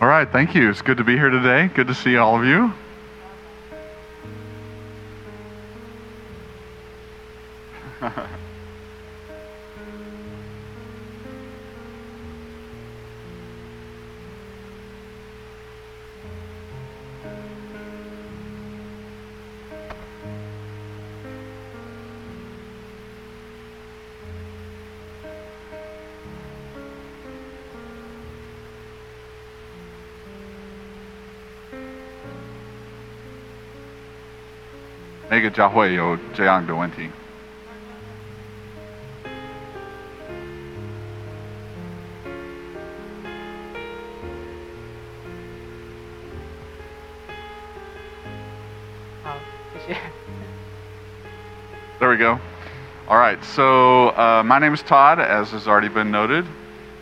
All right, thank you. It's good to be here today. Good to see all of you. 那个教会有这样的问题。好，谢谢。 There we go. All right, so uh, my name is Todd, as has already been noted,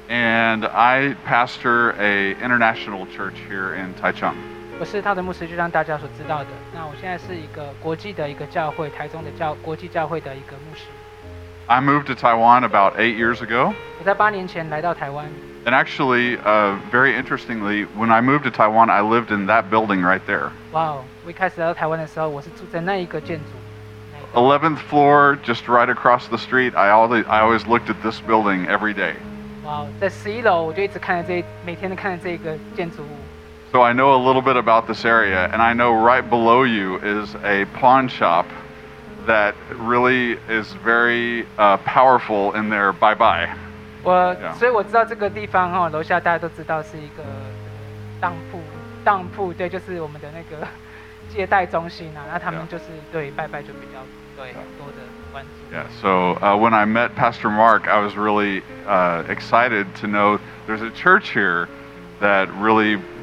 and I pastor a international church here in Taichung. 我是他的牧师，就像大家所知道的。那我现在是一个国际的一个教会，台中的教国际教会的一个牧师。 I moved to Taiwan about eight years ago, 我在八年前来到台湾， and actually, uh, very interestingly, when I moved to Taiwan, I lived in that building right there. 哇哦！我一开始来到台湾的时候，我是住在那一个建筑，那一个 11th floor, just right across the street. I always, I always looked at this building every day. 哇哦，在十一楼，我就一直看着这，每天都看着这个建筑物。 So I know a little bit about this area, and I know right below you is a pawn shop that really is very uh, powerful in their bye bye. 我 Yeah. 所以我知道这个地方哈、楼下大家都知道是一个当铺，当铺对，就是我们的那个借贷中心啊。那他们 Yeah. 就是对拜拜就比较对很多的关注。 Yeah. So uh, when I met Pastor Mark, I was really uh, excited to know there's a church here that really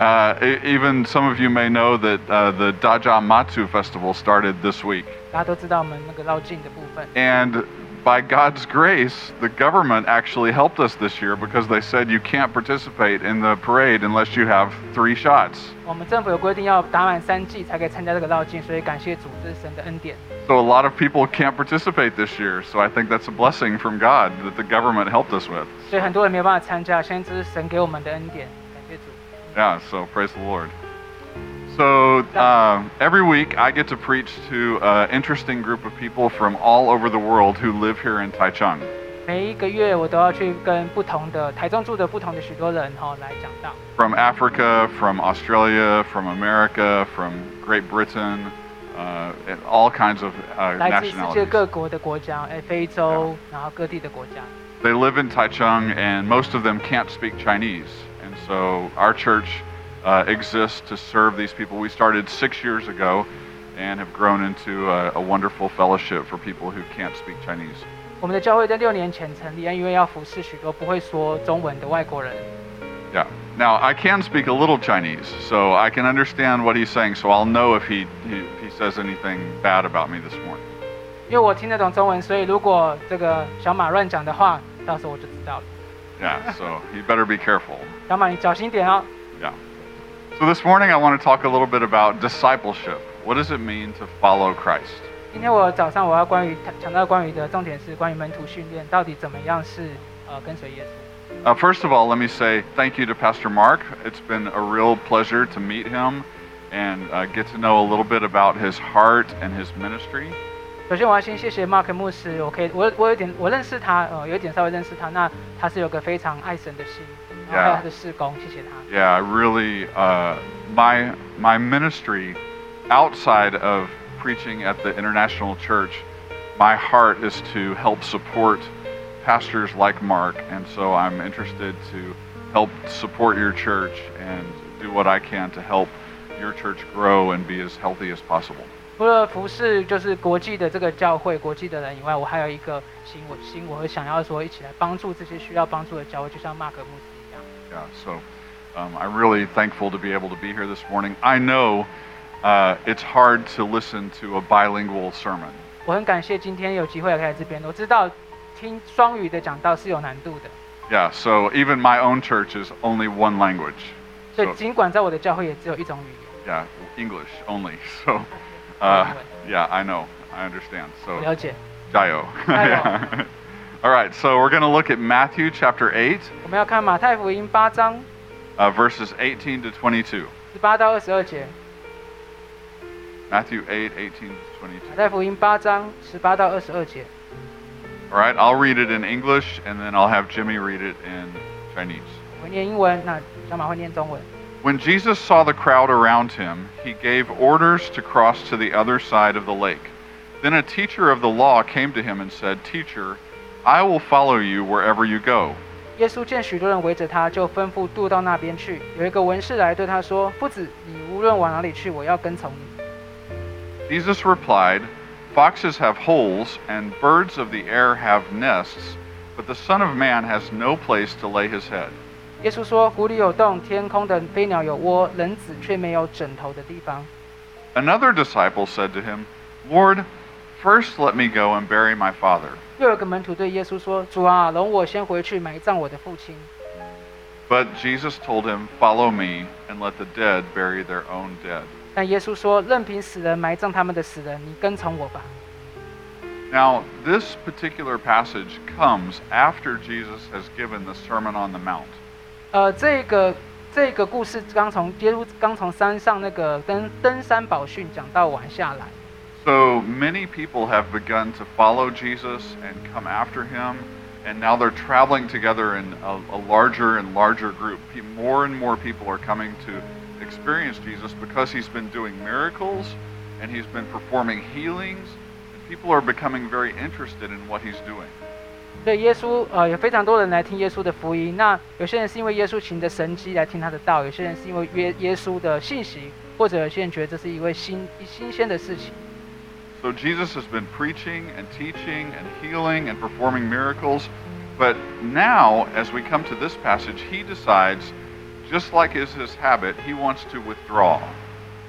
Uh, even some of you may know that uh, the Dajia Matsu Festival started this week. And by God's grace, the government actually helped us this year because they said you can't participate in the parade unless you have three shots. So a lot of people can't participate this year. So I think that's a blessing from God that the government helped us with Yeah, so praise the Lord. So uh, every week I get to preach to an interesting group of people from all over the world who live here in Taichung. 每一个月我都要去跟不同的台中住的不同的许多人哈、来讲道， From Africa, from Australia, from America, from Great Britain, uh, and all kinds of uh, 来自世界 nationalities. 各国的国家，哎，非洲，然后各地的国家。 They live in Taichung, and most of them can't speak Chinese. And so our church uh, exists to serve these people. We started six years ago and have grown into a, a wonderful fellowship for people who can't speak Chinese. 我们的教会在六年前成立，因为要服侍许多不会说中文的外国人。 Yeah. Now, I can speak a little Chinese, so I can understand what he's saying, so I'll know if he, he, if he says anything bad about me this morning. 因为我听得懂中文，所以如果这个小马乱讲的话，到时候我就知道了。 Yeah, so you better be careful. 小马，你小心点哦。 Yeah. So this morning, I want to talk a little bit about discipleship. What does it mean to follow Christ? 今天我早上我要关于强调关于的重点是关于门徒训练，到底怎么样是呃跟随耶稣。 Uh, first of all, let me say thank you to Pastor Mark. It's been a real pleasure to meet him and uh, get to know a little bit about his heart and his ministry. 首先，我要先谢谢 Mark 牧师，我可以我我有点我认识他，呃，有一点稍微认识他。那他是有个非常爱神的心，然后还有他的事工，谢谢他。 Yeah, really, uh, my my ministry outside of preaching at the International Church, my heart is to help support pastors like Mark, and so I'm interested to help support your church and do what I can to help your church grow and be as healthy as possible. 除了服侍就是国际的这个教会、国际的人以外，我还有一个心，我心我会想要说一起来帮助这些需要帮助的教会，就像 Mark 牧师一样。 Yeah, so Um, I'm really thankful to be able to be here this morning. I know uh, it's hard to listen to a bilingual sermon. 我很感谢今天有机会来这边。我知道听双语的讲道是有难度的， Yeah, so even my own church is only one language. 所以 So, 尽管在我的教会也只有一种语言。 yeah, English only. So, uh, yeah, I know. I understand. So, 了解。 Jayo. Yeah. All right, so we're going to look at Matthew chapter 8, 我们要看马太福音八章 uh, verses 18 to 22. 十八到二十二节。 Matthew 8, 18 to 22. 马太福音八章十八到二十二节。 All right, I'll read it in English and then I'll have Jimmy read it in Chinese. 我会念英文，那小马会念中文。 When Jesus saw the crowd around him, he gave orders to cross to the other side of the lake. Then a teacher of the law came to him and said, Teacher, I will follow you wherever you go. 耶稣见许多人围着他，就吩咐渡到那边去。有一个文士来对他说：“夫子，你无论往哪里去，我要跟从你。 Jesus replied, Foxes have holes and birds of the air have nests, but the Son of Man has no place to lay his head. ” 耶稣说：“湖里有洞，天空的飞鸟有窝，人子却没有枕头的地方。 Another disciple said to him, Lord, first let me go and bury my father. ”又有个门徒对耶稣说：“主啊，容我先回去埋葬我的父亲。 But Jesus told him, Follow me and let the dead bury their own dead. ”但耶稣说：“任凭死人埋葬他们的死人，你跟从我吧。 Now, this particular passage comes after Jesus has given the Sermon on the Mount. ” 呃，这个这个故事刚从耶稣刚从山上那个登登山宝训讲到完下来。 So many people have begun to follow Jesus and come after him, and now they're traveling together in a, a larger and larger group. Pe- More and more people are coming to experience Jesus because he's been doing miracles and he's been performing healings, and people are becoming very interested in what he's doing. 所以耶稣呃有非常多人来听耶稣的福音。那有些人是因为耶稣行的神迹来听他的道，有些人是因为耶耶稣的信息，或者有些人觉得这是一位新一新鲜的事情。 So Jesus has been preaching and teaching and healing and performing miracles. But now, as we come to this passage, he decides, just like is his habit, he wants to withdraw.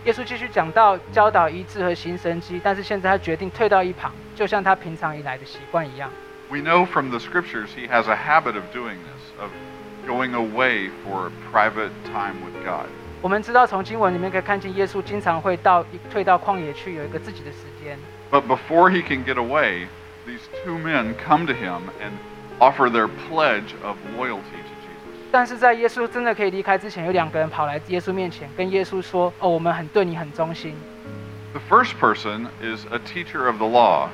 耶稣继续讲到教导医治和行神迹，但是现在他决定退到一旁，就像他平常以来的习惯一样。 We know from the scriptures he has a habit of doing this, of going away for private time with God. 我们知道从经文里面可以看见，耶稣经常会到一退到旷野去，有一个自己的时间。 But before he can get away, these two men come to him and offer their pledge of loyalty to Jesus. 但是在耶稣真的可以离开之前，有两个人跑来耶稣面前，跟耶稣说：“哦，我们很对你很忠心。” The first person is a teacher of the law,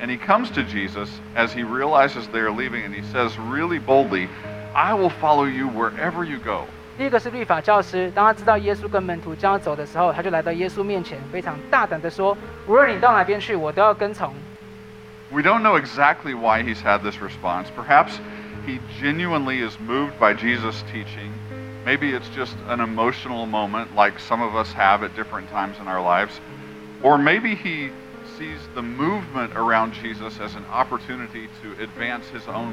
and he comes to Jesus as he realizes they are leaving, and he says really boldly, I will follow you wherever you go. 第一个是律法教师，当他知道耶稣跟门徒将要走的时候，他就来到耶稣面前，非常大胆的说：“无论你到哪边去，我都要跟从。 We don't know exactly why he's had this response. Perhaps he genuinely is moved by Jesus' teaching. Maybe it's just an emotional moment like some of us have at different times in our lives. Or maybe he sees the movement around Jesus as an opportunity to advance his own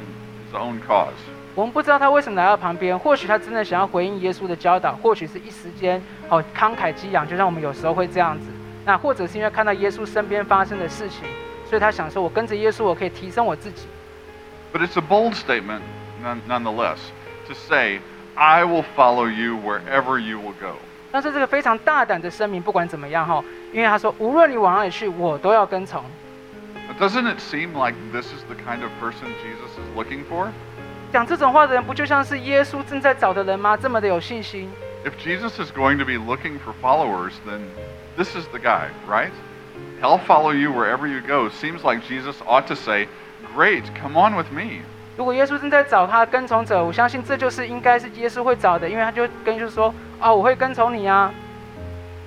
his own cause. ”我们不知道他为什么来到旁边，或许他真的想要回应耶稣的教导，或许是一时间哦慷慨激昂，就像我们有时候会这样子。那或者是因为看到耶稣身边发生的事情，所以他想说：“我跟着耶稣，我可以提升我自己。” But it's a bold statement none, nonetheless to say, I will follow you wherever you will go. 但是这个非常大胆的声明，不管怎么样哈，因为他说：“无论你往哪里去，我都要跟从。” But doesn't it seem like this is the kind of person Jesus is looking for? 讲这种话的人，不就像是耶稣正在找的人吗？这么的有信心。 If Jesus is going to be looking for followers, then this is the guy, right? I'll follow you wherever you go. Seems like Jesus ought to say, Great, come on with me. 如果耶稣正在找他的跟从者，我相信这就是应该是耶稣会找的，因为他就跟耶稣说：“啊，我会跟从你啊。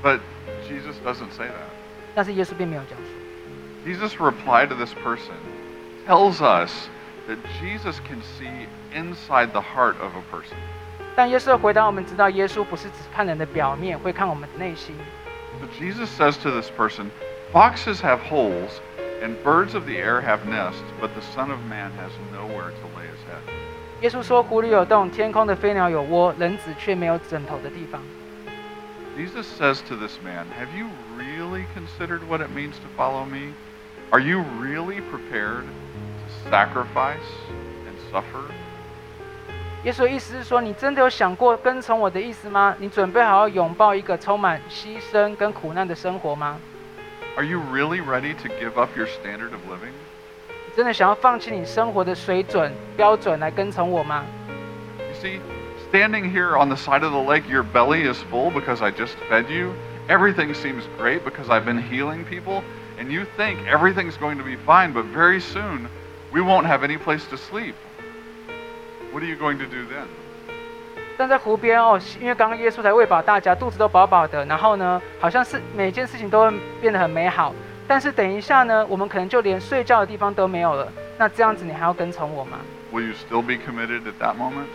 But Jesus doesn't say that. ”但是耶稣并没有这样说。 Jesus' reply to this person tells us that Jesus can see inside the heart of a person. 但耶稣的回答，我们知道耶稣不是只看人的表面，会看我们的内心。 So Jesus says to this person, Foxes have holes, and birds of the air have nests, but the Son of Man has nowhere to lay his head. 耶稣说：“湖里有洞，天空的飞鸟有窝，人子却没有枕头的地方。” Jesus says to this man, Have you really considered what it means to follow me? Are you really prepared to sacrifice and suffer? 耶稣的意思是说，你真的有想过跟从我的意思吗？你准备好要拥抱一个充满牺牲跟苦难的生活吗？ Are you really ready to give up your standard of living? 你真的想要放弃你生活的水准标准来跟从我吗？ You see, standing here on the side of the lake, your belly is full because I just fed you. Everything seems great because I've been healing people. And you think everything's going to be fine, but very soon we won't have any place to sleep. What are you going to do then? 站在湖边哦，因为刚刚耶稣才喂饱大家，肚子都饱饱的，然后呢，好像是每件事情都会变得很美好。但是等一下呢，我们可能就连睡觉的地方都没有了。那这样子你还要跟从我吗？Will you still be committed at that moment?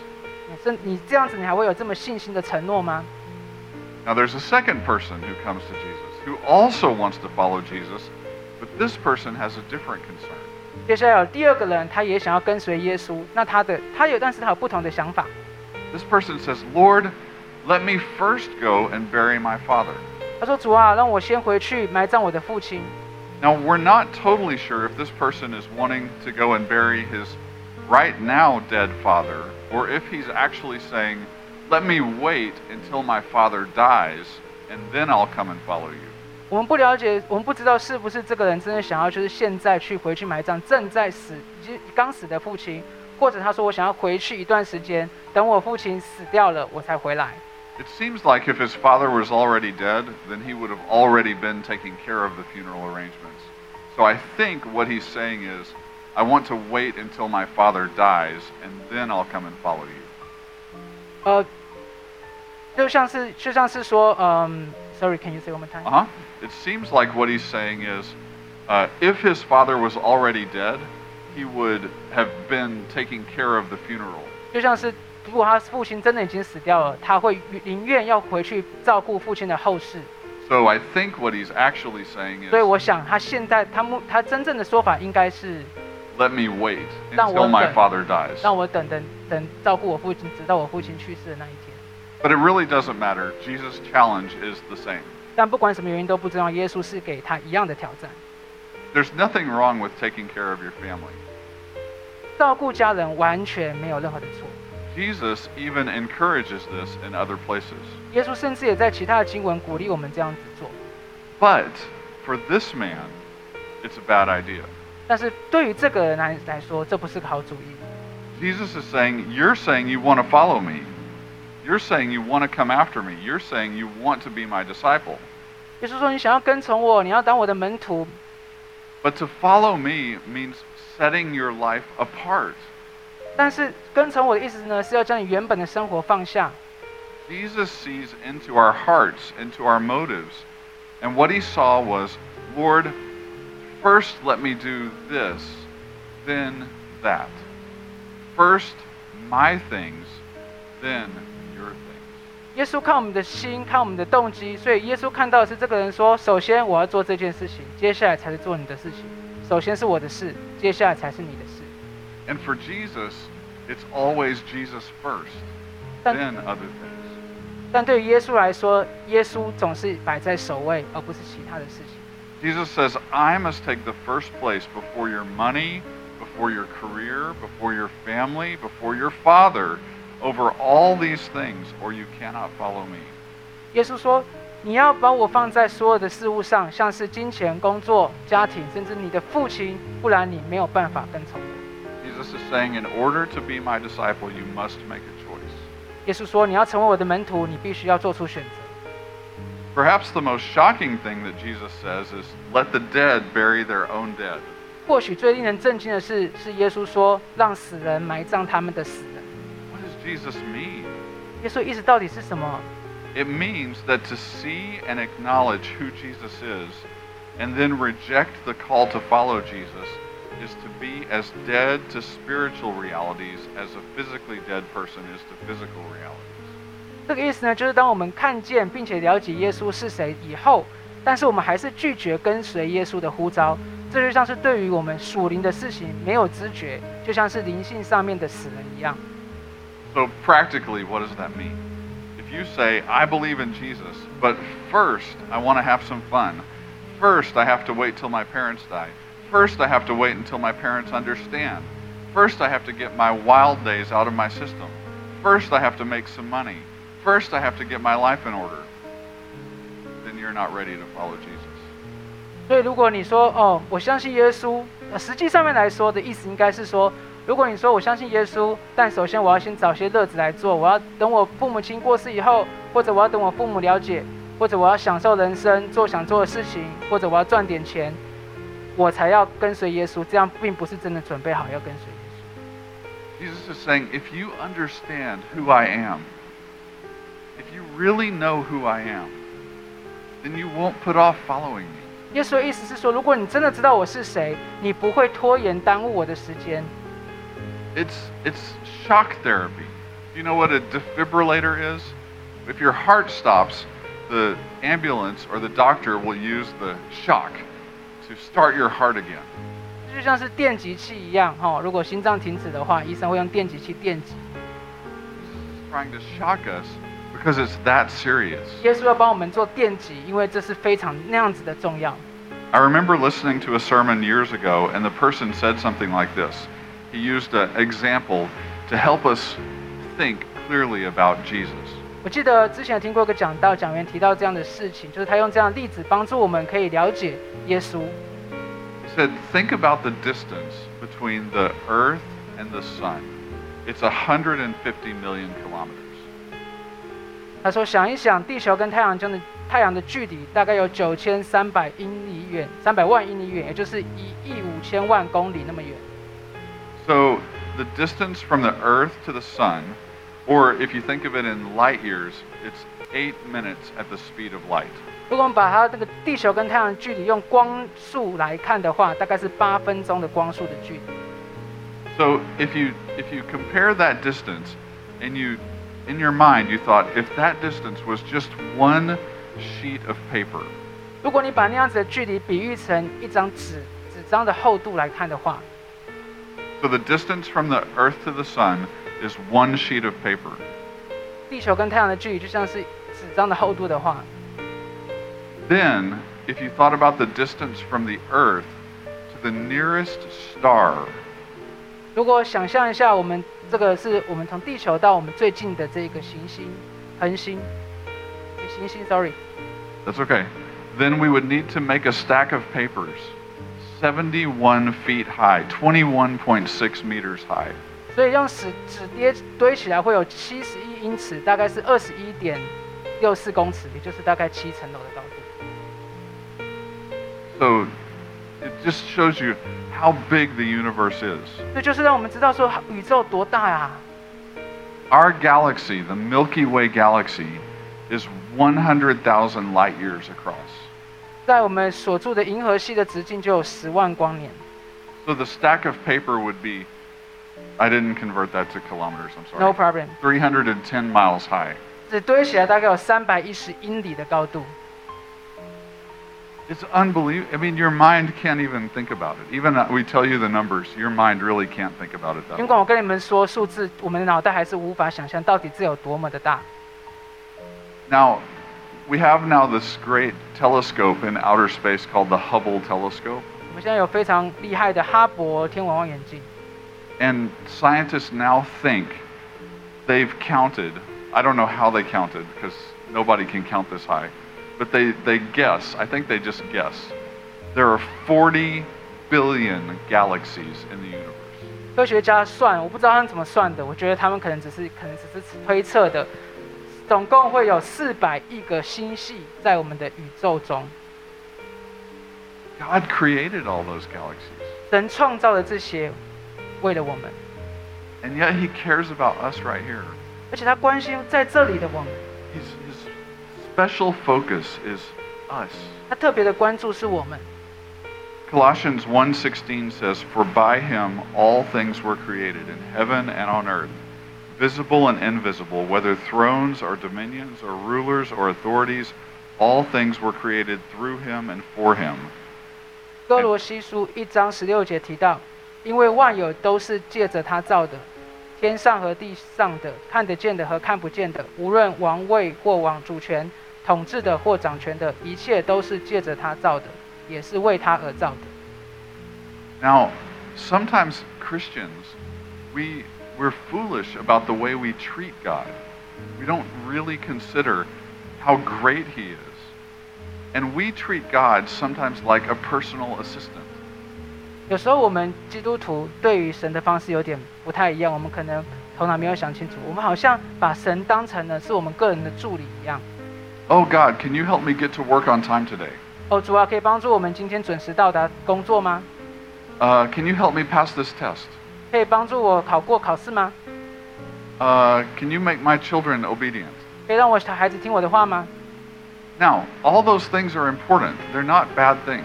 你是你这样子，你还会有这么信心的承诺吗？Now, there's a second person who comes to Jesus who also wants to follow Jesus, but this person has a different concern. 接下来有第二个人，他也想要跟随耶稣。那他的他有，但是他有不同的想法。This person says, Lord, let me first go and bury my father. 他说：“主啊，让我先回去埋葬我的父亲。 Now, we're not totally sure if this person is wanting to go and bury his right now dead father, or if he's actually saying, Let me wait until my father dies, and then I'll come and follow you. ”我们不了解，我们不知道是不是这个人真的想要就是现在去回去埋葬正在死、已经刚死的父亲， 或者他说我想要回去一段时间，等我父亲死掉了我才回来。 It seems like if his father was already dead, then he would have already been taking care of the funeral arrangements. So I think what he's saying is, I want to wait until my father dies, and then I'll come and follow you. 呃，就像是就像是说，嗯，sorry，can you say one more time？ Uh huh. It seems like what he's saying is, uh, if his father was already dead, he would have been taking care of the funeral. 就像是如果他父亲真的已经死掉了，他会宁愿要回去照顾父亲的后事。 So I think what he's actually saying 所以 is, 我想他现在他目他真正的说法应该是 let me wait 让我 until my 等。 father dies. 让我等等等照顾我父亲，直到我父亲去世的那一天。 But it really doesn't matter. Jesus' challenge is the same. 但不管什么原因都不重要，耶稣是给他一样的挑战。 There's nothing wrong with taking care of your family. 照顾家人完全没有任何的错。 Jesus even encourages this in other places. 耶稣甚至也在其他的经文鼓励我们这样子做。 But for this man, it's a bad idea. 但是对于这个人来来说，这不是个好主意。 Jesus is saying, You're saying you want to follow me. You're saying you want to come after me. You're saying you want to be my disciple. 耶稣说：“你想要跟从我，你要当我的门徒。 But to follow me means setting your life apart. 但是跟从我的意思呢，是要将你原本的生活放下。 Jesus sees into our hearts, into our motives. And what he saw was, Lord, first let me do this, then that. First my things, then your things. 耶稣看我们的心，看我们的动机，所以耶稣看到的是这个人说：首先我要做这件事情，接下来才是做你的事情。 首先是我的事，接下来才是你的事。 And for Jesus, it's always Jesus first, 但 then other things. 但对于耶稣来说，耶稣总是摆在首位，而不是其他的事情。 Jesus says, I must take the first place before your money, before your career, before your family, before your father, over all these things, or you cannot follow me. 耶稣说：“ 你要把我放在所有的事物上，像是金钱、工作、家庭，甚至你的父亲，不然你没有办法跟从我。 Jesus is saying, in order to be my disciple, you must make a choice. ”耶稣说：“你要成为我的门徒，你必须要做出选择。 Perhaps the most shocking thing that Jesus says is, let the dead bury their own dead. 或许最令人震惊的是，是耶稣说让死人埋葬他们的死人。 What does Jesus mean? 耶稣意思到底是什么？ It means that to see and acknowledge who Jesus is and then reject the call to follow Jesus is to be as dead to spiritual realities as a physically dead person is to physical realities. 这个意思呢，就是当我们看见并且了解耶稣是谁以后，但是我们还是拒绝跟随耶稣的呼召，这就像是对于我们属灵的事情没有知觉，就像是灵性上面的死人一样。 So, practically, what does that mean? If you say, I believe in Jesus, but first I want to have some fun, first I have to wait till my parents die, first I have to wait until my parents understand, first I have to get my wild days out of my system, first I have to make some money, first I have to get my life in order, then you're not ready to follow Jesus. 所以如果你说哦，我相信耶稣，呃实际上面来说的意思应该是说， 如果你说我相信耶稣，但首先我要先找些乐子来做，我要等我父母亲过世以后，或者我要等我父母了解，或者我要享受人生，做想做的事情，或者我要赚点钱，我才要跟随耶稣。这样并不是真的准备好要跟随耶稣。Jesus is saying, if you understand who I am, if you really know who I am, then you won't put off following me. 耶稣的意思是说，如果你真的知道我是谁，你不会拖延耽误我的时间。It's it's shock therapy. Do you know what a defibrillator is? If your heart stops, the ambulance or the doctor will use the shock to start your heart again. 就像是电击器一样，哈、如果心脏停止的话，医生会用电击器电击。 He's trying to shock us because it's that serious. 耶稣要帮我们做电击，因为这是非常那样子的重要。 I remember listening to a sermon years ago, and the person said something like this. He used an example to help us think clearly about Jesus. 我记得之前听过一个讲道，讲员提到这样的事情，就是他用这样的例子帮助我们可以了解耶稣。 He said, Think about the distance between the earth and the sun. It's 150 million kilometers. 他说：“想一想，地球跟太阳中的太阳的距离大概有九千三百英里远，三百万英里远，也就是一亿五千万公里那么远。 So, the distance from the earth to the sun, or if you think of it in light years, it's eight minutes at the speed of light. 如果我们把它那个地球跟太阳的距离用光速来看的话，大概是八分钟的光速的距离。 So if you if you compare that distance and you in your mind you thought if that distance was just one sheet of paper, 如果你把那样子的距离比喻成一张纸纸张的厚度来看的话， so the distance from the earth to the sun is one sheet of paper. 地球跟太阳的距离就像是纸张的厚度的话， Then if you thought about the distance from the earth to the nearest star, 如果想象一下，我们这个是我们从地球到我们最近的这个行星、恒星、诶行星，sorry， that's okay. Then we would need to make a stack of papers 71 feet high, 21.6 meters high. 所以用纸纸叠堆起来会有七十一英尺，大概是二十一点六四公尺，也就是大概七层楼的高度。 So it just shows you how big the universe is. 这就是让我们知道说宇宙多大啊！ Our galaxy, the Milky Way galaxy, is 100,000 light years across. 在我们所住的银河系的直径就有十万光年。So the stack of paper would be, I didn't convert that to kilometers, I'm sorry, No problem，Three hundred and ten miles high. 纸堆起来大概有三百一十英里的高度。It's unbelievable. I mean, your mind can't even think about it. Even uh, we tell you the numbers, your mind really can't think about it 尽管我跟你们说数字，我们的脑袋还是无法想象到底这有多么的大。Now, we have now this great telescope in outer space called the Hubble telescope. 我们现在有非常厉害的哈勃天文望远镜， And scientists now think they've counted. I don't know how they counted because nobody can count this high, but they, they guess. I think they just guess. There are 40 billion galaxies in the universe. 科学家算，我不知道他们怎么算的，我觉得他们可能只是可能只是推测的。 总共会有四百亿个星系在我们的宇宙中， God created all those galaxies. 神创造了这些，为了我们， And yet he cares about us right here. 而且他关心在这里的我们， His, his special focus is us. 他特别的关注是我们。 Colossians 1:16 says, "For by him all things were created in heaven and on earth, visible and invisible, whether thrones or dominions or rulers or authorities, all things were created through him and for him. 歌罗西书一章十六节提到，因为万有都是借着他造的，天上和地上的，看得见的和看不见的，无论王位或王主权、统治的或掌权的，一切都是借着他造的，也是为他而造的。Now, sometimes Christians, we we're foolish about the way we treat God. We don't really consider how great He is. And we treat God sometimes like a personal assistant. 有时候我们基督徒对于神的方式有点不太一样，我们可能头脑没有想清楚，我们好像把神当成了是我们个人的助理一样。 Oh God, can you help me get to work on time today? 哦，主啊，可以帮助我们今天准时到达工作吗？ Uh, can you help me pass this test? 可以帮助我考过考试吗？ Uh, can you make my children obedient? 可以让我小孩子听我的话吗？ Now, all those things are important. They're not bad things.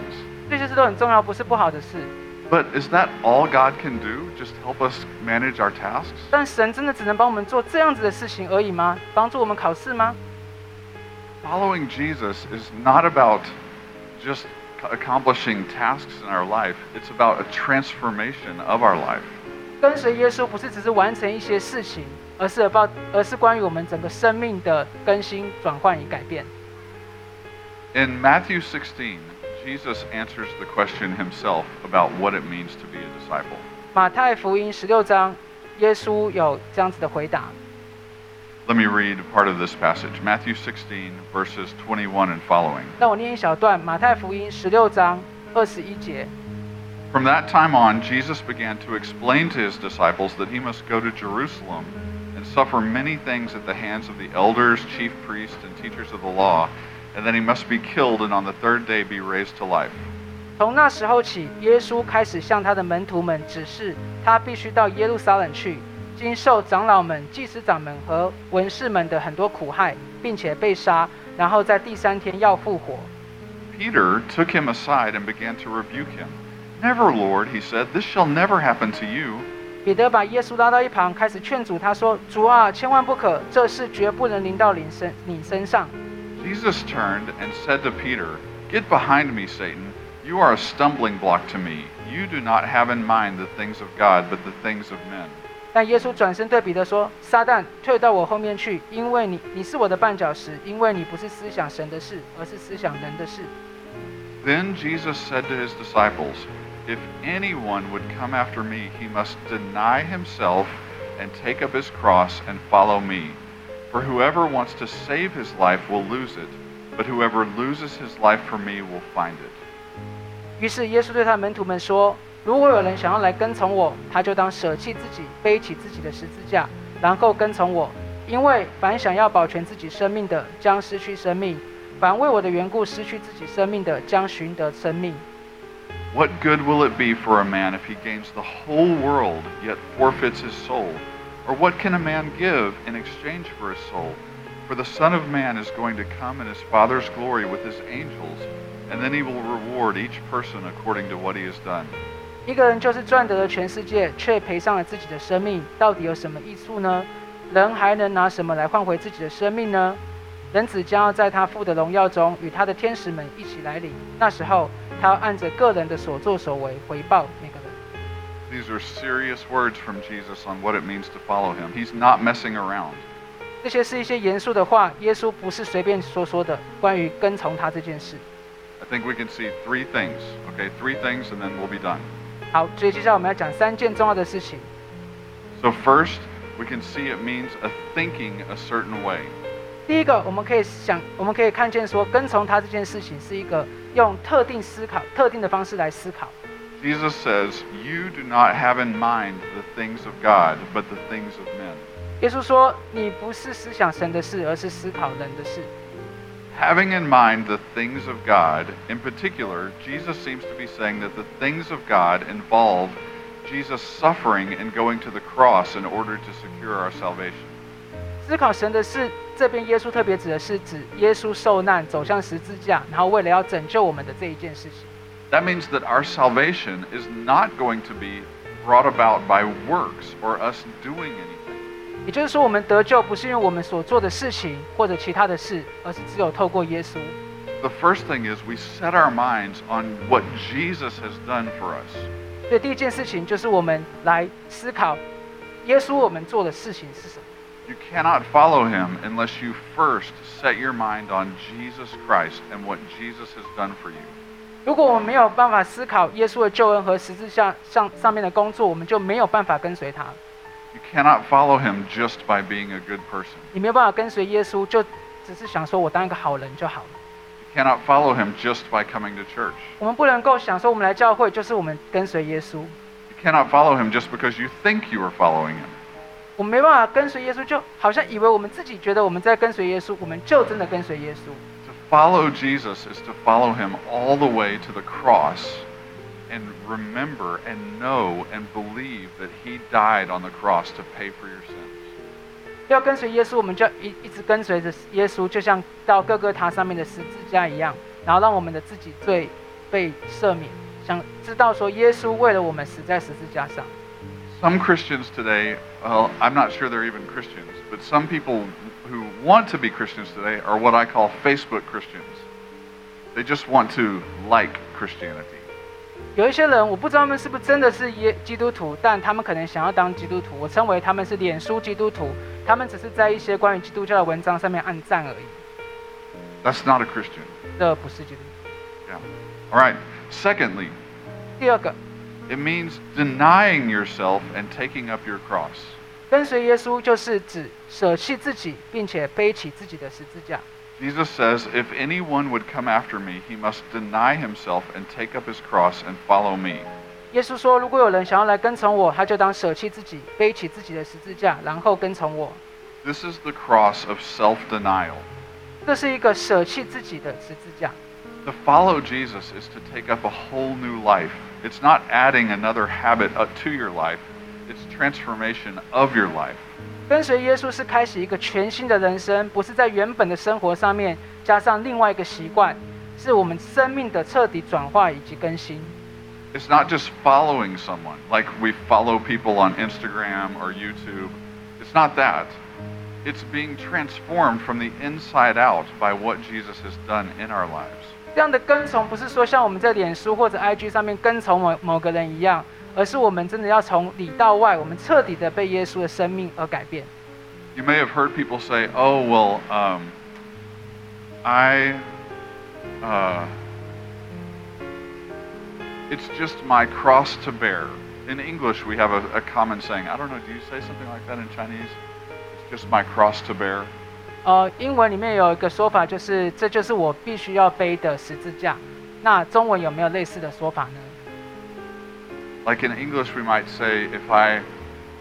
这些事都很重要，不是不好的事。 But is that all God can do? Just help us manage our tasks? 但神真的只能帮我们做这样子的事情而已吗？帮助我们考试吗？ Following Jesus is not about just accomplishing tasks in our life, it's about a transformation of our life. 跟随耶稣不是只是完成一些事情，而是about，而是关于我们整个生命的更新、转换与改变。 In Matthew 16, Jesus answers the question himself about what it means to be a disciple. 马太福音十六章，耶稣有这样子的回答。 Let me read part of this passage Matthew 16, verses 21 and following. 让我念一小段，马太福音十六章二十一节。 From that time on, Jesus began to explain to his disciples that he must go to Jerusalem and suffer many things at the hands of the elders, chief priests, and teachers of the law, and that he must be killed and on the third day be raised to life. 从那时候起，耶稣开始向他的门徒们指示，他必须到耶路撒冷去，经受长老们、祭司长们和文士们的很多苦害，并且被杀，然后在第三天要复活。 Peter took him aside and began to rebuke him. Never, Lord, he said, this shall never happen to you. 彼得把耶稣拉到一旁，开始劝阻他说：“主啊，千万不可，这事绝不能临到你身你身上。” Jesus turned and said to Peter, Get behind me, Satan. You are a stumbling block to me. You do not have in mind the things of God, but the things of men. 但耶稣转身对彼得说：“撒旦，退到我后面去，因为你你是我的绊脚石，因为你不是思想神的事，而是思想人的事。” Then Jesus said to his disciples, If anyone would come after me, he must deny himself and take up his cross and follow me. For whoever wants to save his life will lose it, but whoever loses his life for me will find it. 于是耶稣对他的门徒们说：“如果有人想要来跟从我，他就当舍弃自己，背起自己的十字架，然后跟从我。因为凡想要保全自己生命的，将失去生命；凡为我的缘故失去自己生命的，将寻得生命。 What good will it be for a man if he gains the whole world yet forfeits his soul? Or what can a man give in exchange for his soul? For the Son of Man is going to come in his Father's glory with his angels, and then he will reward each person according to what he has done. 一个人就是赚得了全世界，却赔上了自己的生命，到底有什么益处呢？人还能拿什么来换回自己的生命呢？ 人子将要在他父的荣耀中与他的天使们一起来临，那时候他要按着个人的所作所为回报每个人。 These are serious words from Jesus on what it means to follow him. He's not messing around. 这些是一些严肃的话，耶稣不是随便说说的。关于跟从他这件事， I think we can see three things. Okay, three things, and then we'll be done. 好，所以接下来我们要讲三件重要的事情。 So, first, we can see it means a thinking a certain way. 第一个，我们可以想，我们可以看见说，跟从他这件事情是一个用特定思考、特定的方式来思考。 Jesus says, You do not have in mind the things of God, but the things of men. 耶稣说：“你不是思想神的事，而是思考人的事。 Having in mind the things of God, in particular, Jesus seems to be saying that the things of God involve Jesus suffering and going to the cross in order to secure our salvation. 思考神的事， 这边耶稣特别指的是指耶稣受难，走向十字架，然后为了要拯救我们的这一件事情。That means that our salvation is not going to be brought about by works or us doing anything. 也就是说，我们得救不是因为我们所做的事情或者其他的事，而是只有透过耶稣。The first thing is we set our minds on what Jesus has done for us. 所以第一件事情就是我们来思考耶稣我们做的事情是什么。You cannot follow him unless you first set your mind on Jesus Christ and what Jesus has done for you. 如果我们没有办法思考耶稣的救恩和十字架上上面的工作，我们就没有办法跟随他。 You cannot follow him just by being a good person. 你没有办法跟随耶稣，就只是想说我当一个好人就好了。 You cannot follow him just by coming to church. 我们不能够想说我们来教会就是我们跟随耶稣， You cannot follow him just because you think you are following him. 我们没办法跟随耶稣，就好像以为我们自己觉得我们在跟随耶稣，我们就真的跟随耶稣。To follow Jesus is to follow him all the way to the cross and remember and know and believe that he died on the cross to pay for your sins. 要跟随耶稣，我们就一一直跟随着耶稣，就像到各个塔上面的十字架一样，然后让我们的自己罪被赦免，想知道说耶稣为了我们死在十字架上。Some Christians today, well, I'm not sure they're even Christians, but some people who want to be Christians today are what I call Facebook Christians. They just want to like Christianity. 有一些人，我不知道他们是不是真的是耶基督徒，但他们可能想要当基督徒。我称为他们是脸书基督徒，他们只是在一些关于基督教的文章上面按赞而已， That's not a Christian. 这不是基督徒。 Yeah. All right. Secondly, 第二个， it means denying yourself and taking up your cross. 跟随耶稣就是指舍弃自己，并且背起自己的十字架。 Jesus says, If anyone would come after me, he must deny himself and take up his cross and follow me. 耶稣说：“如果有人想要来跟从我，他就当舍弃自己，背起自己的十字架，然后跟从我。 This is the cross of self denial. ”这是一个舍弃自己的十字架。 To follow Jesus is to take up a whole new life. It's not adding another habit up to your life, it's transformation of your life. 跟随耶稣是开始一个全新的人生，不是在原本的生活上面加上另外一个习惯，是我们生命的彻底转化以及更新。 It's not just following someone, like we follow people on Instagram or YouTube. It's not that. It's being transformed from the inside out by what Jesus has done in our lives. 这样的跟从不是说像我们在脸书或者 IG 上面跟从某某个人一样，而是我们真的要从里到外，我们彻底的被耶稣的生命而改变。 You may have heard people say, "Oh, well, um, I, uh, it's just my cross to bear." In English, we have a, a common saying. I don't know. Do you say something like that in Chinese? It's just my cross to bear. 呃，英文里面有一个说法，就是这就是我必须要背的十字架。那中文有没有类似的说法呢？Like in English, we might say, "If I,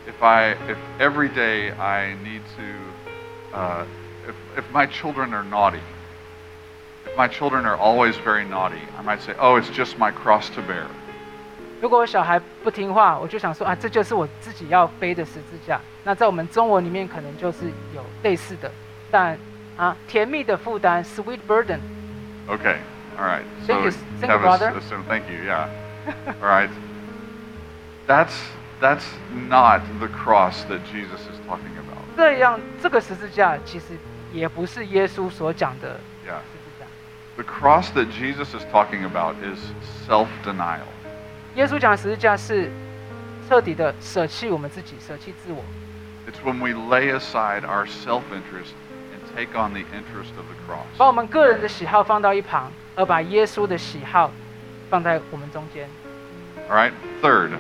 if I, if every day I need to, uh, if if my children are naughty." If my children are always very naughty, I might say, "Oh, it's just my cross to bear." 如果我小孩不听话，我就想说啊，这就是我自己要背的十字架。那在我们中文里面可能就是有类似的，但啊，甜蜜的负担 （sweet burden）。 Okay. All right. Thank you. So Thank you, have a s- brother. a sim- thank you. Yeah. All right. That's that's not the cross that Jesus is talking about. 这样，这个十字架其实也不是耶稣所讲的 Yeah. 十字架。 The cross that Jesus is talking about is self-denial. 耶稣讲的十字架是彻底的舍弃我们自己，舍弃自我。 It's when we lay aside our self-interest and take on the interest of the cross. 把我们个人的喜好放到一旁，而把耶稣的喜好放在我们中间。 All right. Third,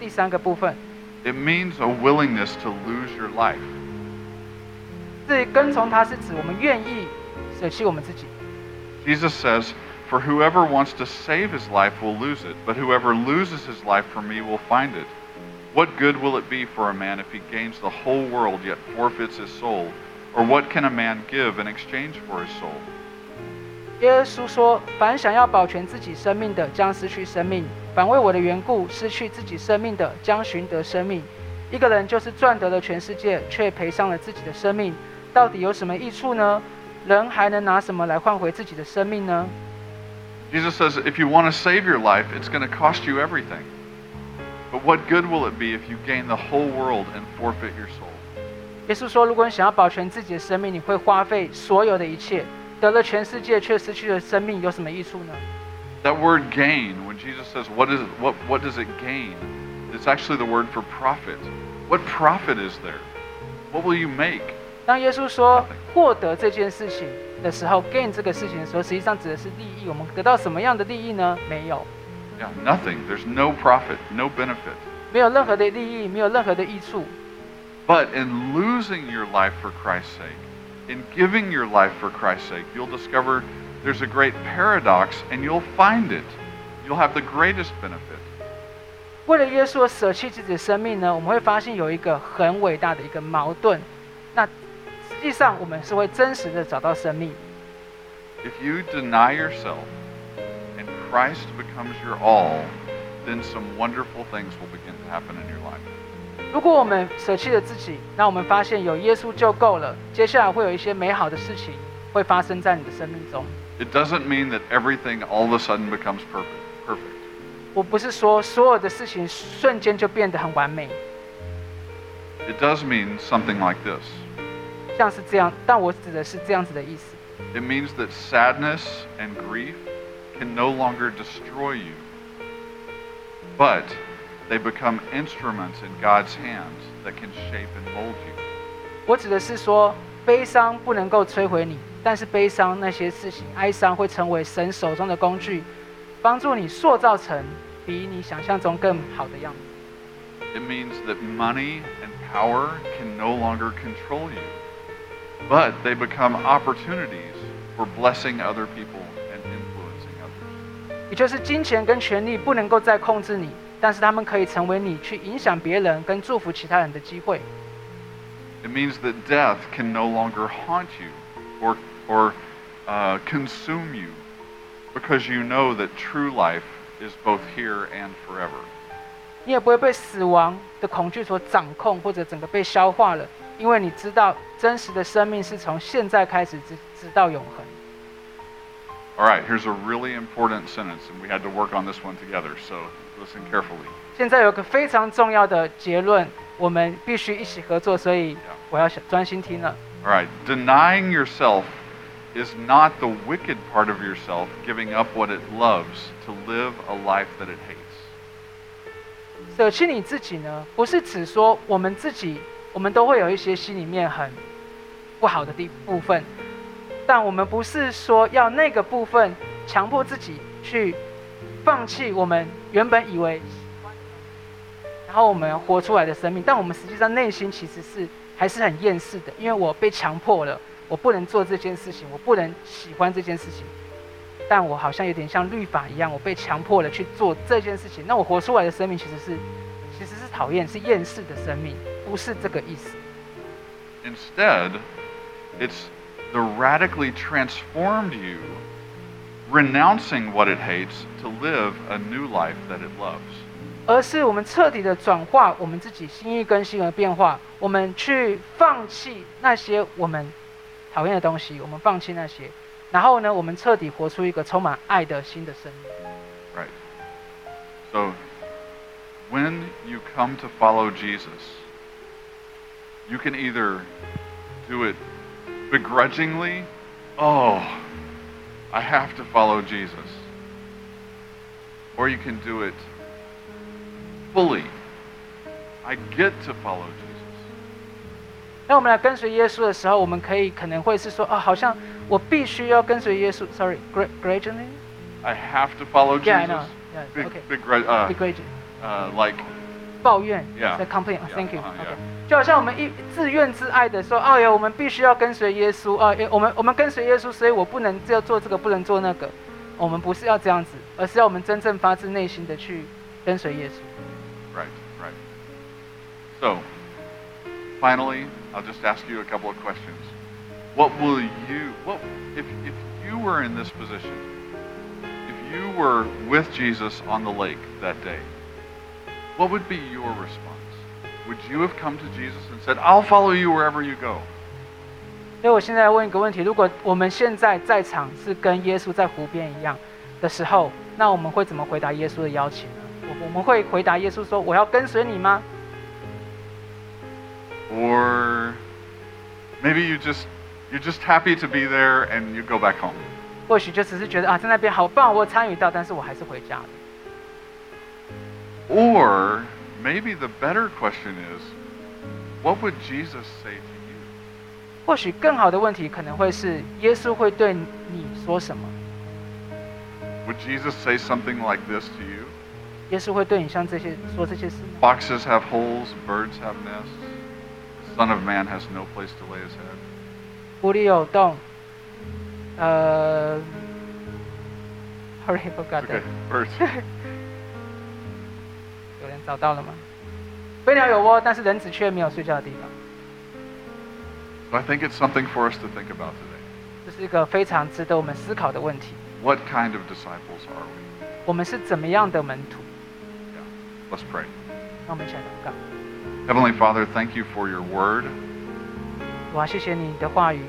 第三个部分， it means a willingness to lose your life. 这跟从他是指我们愿意舍弃我们自己。 Jesus says, For whoever wants to save his life will lose it, but whoever loses his life for me will find it. What good will it be for a man if he gains the whole world yet forfeits his soul? Or what can a man give in exchange for his soul? 耶稣说：“凡想要保全自己生命的，将失去生命；反为我的缘故失去自己生命的，将寻得生命。一个人就是赚得了全世界，却赔上了自己的生命，到底有什么益处呢？人还能拿什么来换回自己的生命呢？” Jesus says, If you want to save your life, it's going to cost you everything. But what good will it be if you gain the whole world and forfeit your soul? 耶稣说：“如果你想要保全自己的生命，你会花费所有的一切，得了全世界却失去了生命，有什么益处呢？” That word gain, when Jesus says, What, is, what, what does it gain? It's actually the word for profit. What profit is there? What will you make? 当耶稣说获得这件事情的时候，gain 这个事情的时候，实际上指的是利益。我们得到什么样的利益呢？没有， Yeah, nothing. There's no profit, no benefit. 没有任何的利益，没有任何的益处。 But in losing your life for Christ's sake, in giving your life for Christ's sake, you'll discover there's a great paradox and you'll find it. You'll have the greatest benefit. 为了耶稣而舍弃自己的生命呢，我们会发现有一个很伟大的一个矛盾。那实际上我们是会真实的找到生命。 If you deny yourself and Christ becomes your all, then some wonderful things will begin to happen in your life. 如果我们舍弃了自己，那我们发现有耶稣就够了。接下来会有一些美好的事情会发生在你的生命中。 It doesn't mean that everything all of a sudden becomes perfect. Perfect. 我不是说所有的事情瞬间就变得很完美， It does mean something like this. 像是这样，但我指的是这样子的意思。 It means that sadness and grief can no longer destroy you, but they become instruments in God's hands that can shape and mold you. 我指的是说，悲伤不能够摧毁你，但是悲伤那些事情，哀伤会成为神手中的工具，帮助你塑造成比你想象中更好的样子。 It means that money and power can no longer control you, but they become opportunities for blessing other people and influencing others. 也就是金钱跟权力不能够再控制你， 但是他们可以成为你去影响别人跟祝福其他人的机会。 It means that death can no longer haunt you or, or uh, consume you because you know that true life is both here and forever. 你也不会被死亡的恐惧所掌控，或者整个被消化了，因为你知道真实的生命是从现在开始直直到永恒。 All right, here's a really important sentence, and we had to work on this one together, so listen carefully. 现在有个非常重要的结论，我们必须一起合作，所以我要想专心听了。 All right, denying yourself is not the wicked part of yourself giving up what it loves to live a life that it hates. 舍弃你自己呢，不是指说我们自己，我们都会有一些心里面很不好的地部分，但我们不是说要那个部分强迫自己去 放弃我们原本以为，然后我们活出来的生命，但我们实际上内心其实是还是很厌世的，因为我被强迫了，我不能做这件事情，我不能喜欢这件事情。但我好像有点像律法一样，我被强迫了去做这件事情。那我活出来的生命其实是，其实是讨厌、是厌世的生命，不是这个意思。Instead, it's the radically transformed you renouncing what it hates to live a new life that it loves. 而是我们彻底的转化我们自己心意更新而变化，我们去放弃那些我们讨厌的东西，我们放弃那些，然后呢，我们彻底活出一个充满爱的新的生命。 Right. So, when you come to follow Jesus, you can either do it begrudgingly, oh, I have to follow Jesus, or you can do it fully. I get to follow Jesus. 当我们来跟随耶稣的时候，我们可以可能会是说，啊，好像我必须要跟随耶稣。Sorry，gradually。 I have to follow Yeah, I Jesus. know. Yeah, Big, okay. begru- uh, Begrudging， uh, like, 抱怨 Yeah. 在 complain。 Yeah, Thank you。 uh, OK， yeah. 就好像我们一自怨自艾的说，哎呀，我们必须要跟随耶稣啊，我们我们跟随耶稣，所以我不能这样做这个，不能做那个。我们不是要这样子，而是要我们真正发自内心的去跟随耶稣。 Right, right. So, finally, I'll just ask you a couple of questions. What will you, what, if, if you were in this position, if you were with Jesus on the lake that day, what would be your response? Would you have come to Jesus and said, I'll follow you wherever you go? 所以我现在问一个问题：如果我们现在在场是跟耶稣在湖边一样的时候，那我们会怎么回答耶稣的邀请呢？我我们会回答耶稣说：“我要跟随你吗 Or maybe you just, you're just happy to be there and you go back home.？” 或许就只是觉得啊，在那边好棒，我有参与到，但是我还是回家了。 Or maybe the better question is, what would Jesus say to you? 或许更好的问题可能会是：耶稣会对你说什么？ Would Jesus say something like this to you? 耶稣会对你像这些说这些事吗？ Foxes have holes, birds have nests. The Son of Man has no place to lay his head. 狐狸有洞，呃，Hurry forgot Okay, that。 birds. 有人找到了吗？飞鸟有窝，但是人子却没有睡觉的地方。 So I think it's something for us to think about today. 这是一个非常值得我们思考的问题。 What kind of disciples are we? 我们是怎么样的门徒？ Yeah. Let's pray. 让我们一起来祷告。 Heavenly Father, thank you for your word. 哇，谢谢你的话语，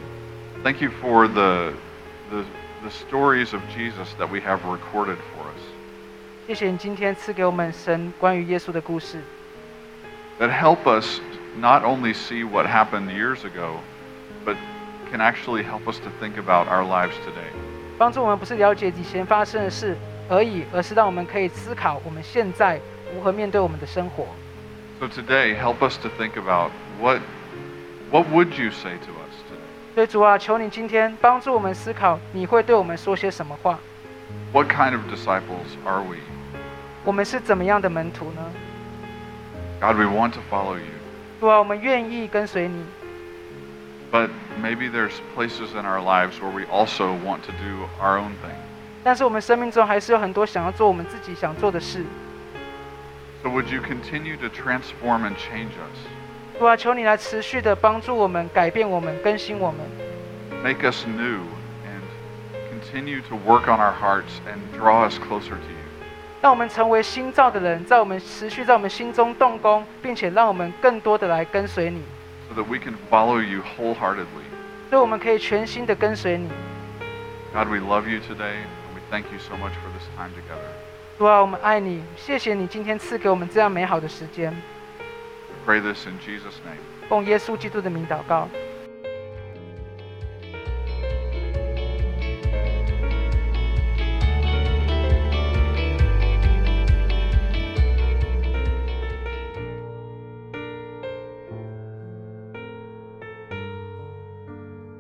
Thank you for the, the, the stories of Jesus that we have recorded for us 谢谢你今天赐给我们神关于耶稣的故事， that help us not only see what happened years ago, but can actually help us to think about our lives today. 帮助我们不是了解以前发生的事而已，而是让我们可以思考我们现在如何面对我们的生活。 So today, help us to think about what, what would you say to us today? 所以主啊，求你今天帮助我们思考，你会对我们说些什么话？ What kind of disciples are we? 我们是怎么样的门徒呢？ God, we want to follow you, 主啊，我们愿意跟随你， but maybe there's places in our lives where we also want to do our own thing. 但是我们生命中还是有很多想要做我们自己想做的事。 So would you continue to transform and change us? 主啊，求你来持续的帮助我们、改变我们、更新我们， Make us new and continue to work on our hearts and draw us closer to you. 让我们成为新造的人，在我们持续在我们心中动工，并且让我们更多的来跟随你，so that we can follow you wholeheartedly. 所以我们可以全心的跟随你。God, we love you today, and we thank you so much for this time together. 主啊，我们爱你，谢谢你今天赐给我们这样美好的时间。Pray this in Jesus' name. 奉耶稣基督的名祷告，